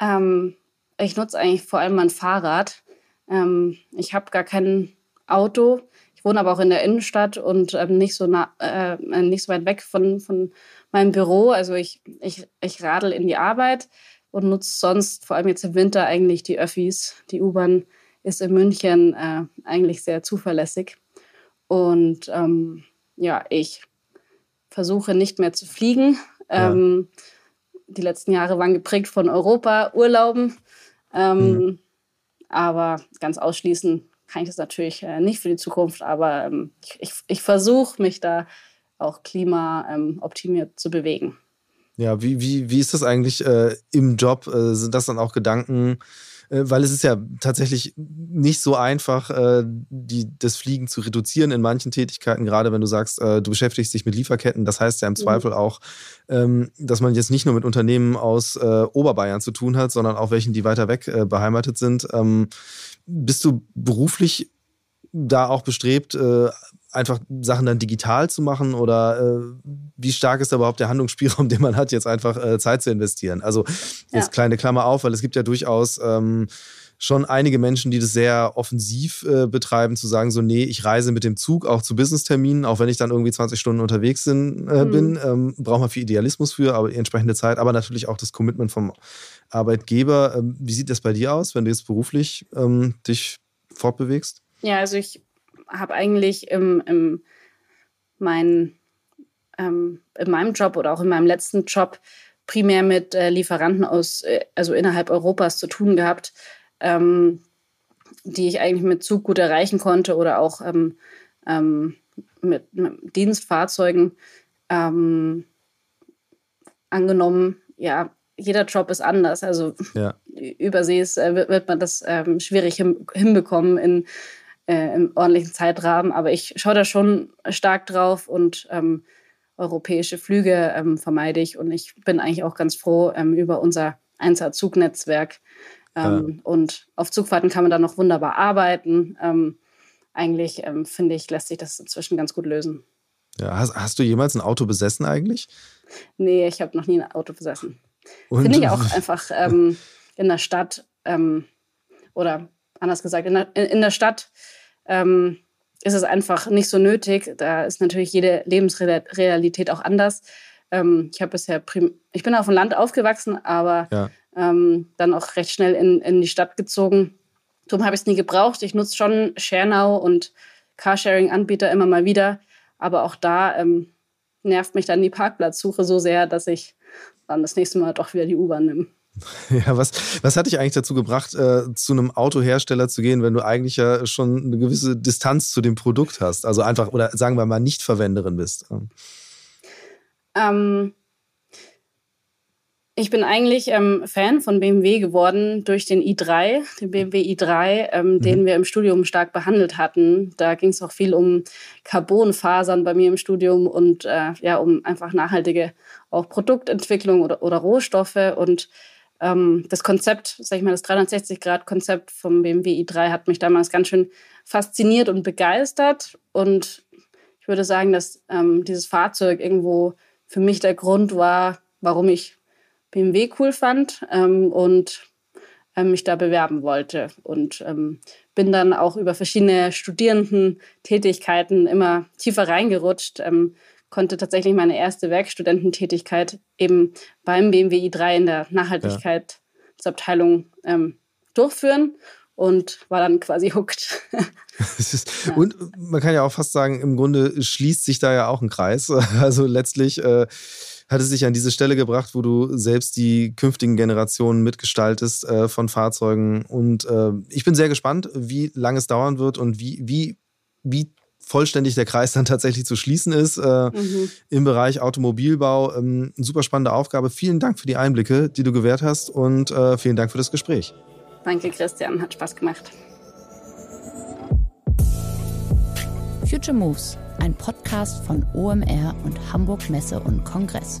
Ähm, ich nutze eigentlich vor allem mein Fahrrad. Ähm, ich habe gar kein Auto. Ich wohne aber auch in der Innenstadt und ähm, nicht, so nah, äh, nicht so weit weg von, von meinem Büro. Also ich, ich, ich radel in die Arbeit und nutze sonst, vor allem jetzt im Winter, eigentlich die Öffis. Die U-Bahn ist in München äh, eigentlich sehr zuverlässig. Und ähm, ja, ich versuche nicht mehr zu fliegen. Ja. Ähm, die letzten Jahre waren geprägt von Europa, Urlauben. Ähm, mhm. Aber ganz ausschließen kann ich das natürlich äh, nicht für die Zukunft. Aber ähm, ich, ich, versuche mich da auch klimaoptimiert ähm, zu bewegen. Ja, wie, wie, wie ist das eigentlich äh, im Job? Äh, sind das dann auch Gedanken, weil es ist ja tatsächlich nicht so einfach, äh, die, das Fliegen zu reduzieren in manchen Tätigkeiten, gerade wenn du sagst, äh, du beschäftigst dich mit Lieferketten. Das heißt ja im mhm. Zweifel auch, ähm, dass man jetzt nicht nur mit Unternehmen aus Oberbayern zu tun hat, sondern auch welchen, die weiter weg beheimatet sind. Ähm, bist du beruflich da auch bestrebt, einfach Sachen dann digital zu machen oder äh, wie stark ist da überhaupt der Handlungsspielraum, den man hat, jetzt einfach äh, Zeit zu investieren? Also jetzt ja. kleine Klammer auf, weil es gibt ja durchaus ähm, schon einige Menschen, die das sehr offensiv äh, betreiben, zu sagen, so, nee, ich reise mit dem Zug auch zu Business-Terminen, auch wenn ich dann irgendwie 20 Stunden unterwegs sind, äh, mhm. bin. Ähm, braucht man viel Idealismus für, aber die entsprechende Zeit, aber natürlich auch das Commitment vom Arbeitgeber. Ähm, wie sieht das bei dir aus, wenn du jetzt beruflich ähm, dich fortbewegst? Ja, also ich habe eigentlich im, im mein, ähm, in meinem Job oder auch in meinem letzten Job primär mit äh, Lieferanten aus, äh, also innerhalb Europas zu tun gehabt, ähm, die ich eigentlich mit Zug gut erreichen konnte oder auch ähm, ähm mit, mit, Dienstfahrzeugen. Ähm, angenommen, ja, jeder Job ist anders. Also ja. übersees äh, wird, man das ähm, schwierig hin, hinbekommen in äh, im ordentlichen Zeitrahmen. Aber ich schaue da schon stark drauf und ähm, europäische Flüge ähm, vermeide ich. Und ich bin eigentlich auch ganz froh ähm, über unser 1A-Zugnetzwerk. Ähm, ja. Und auf Zugfahrten kann man da noch wunderbar arbeiten. Ähm, eigentlich ähm, finde ich, lässt sich das inzwischen ganz gut lösen. Ja, hast, hast du jemals ein Auto besessen eigentlich? Nee, ich habe noch nie ein Auto besessen. Finde ich auch einfach in der Stadt oder anders gesagt, in der, in der Stadt ähm, ist es einfach nicht so nötig. Da ist natürlich jede Lebensrealität auch anders. Ähm, ich habe bisher, ich bin auf dem Land aufgewachsen, aber ja. ähm, dann auch recht schnell in, in die Stadt gezogen. Darum habe ich es nie gebraucht. Ich nutze schon ShareNow und Carsharing-Anbieter immer mal wieder, aber auch da ähm, nervt mich dann die Parkplatzsuche so sehr, dass ich dann das nächste Mal doch wieder die U-Bahn nimm. Ja, was, was hat dich eigentlich dazu gebracht, äh, zu einem Autohersteller zu gehen, wenn du eigentlich ja schon eine gewisse Distanz zu dem Produkt hast? Also einfach, oder sagen wir mal, nicht Verwenderin bist? Ähm, ich bin eigentlich ähm, Fan von BMW geworden durch den i3, den BMW i3, ähm, mhm. den wir im Studium stark behandelt hatten. Da ging es auch viel um Carbonfasern bei mir im Studium und äh, ja, um einfach nachhaltige auch Produktentwicklung oder, oder Rohstoffe. Und ähm, das Konzept, sag ich mal, das 360-Grad-Konzept vom BMW i3 hat mich damals ganz schön fasziniert und begeistert. Und ich würde sagen, dass ähm, dieses Fahrzeug irgendwo für mich der Grund war, warum ich BMW cool fand ähm, und ähm, mich da bewerben wollte. Und ähm, bin dann auch über verschiedene Studierendentätigkeiten immer tiefer reingerutscht. Konnte tatsächlich meine erste Werkstudententätigkeit eben beim BMW i3 in der Nachhaltigkeitsabteilung ähm, durchführen und war dann quasi hooked. ja. Und man kann ja auch fast sagen, im Grunde schließt sich da ja auch ein Kreis. Also letztlich äh, hat es dich an diese Stelle gebracht, wo du selbst die künftigen Generationen mitgestaltest äh, von Fahrzeugen. Und äh, ich bin sehr gespannt, wie lange es dauern wird und wie, wie, wie vollständig der Kreis dann tatsächlich zu schließen ist äh, mhm. im Bereich Automobilbau. Ähm, super spannende Aufgabe. Vielen Dank für die Einblicke, die du gewährt hast und äh, vielen Dank für das Gespräch. Danke, Christian. Hat Spaß gemacht. Future Moves ein Podcast von OMR und Hamburg Messe und Kongress.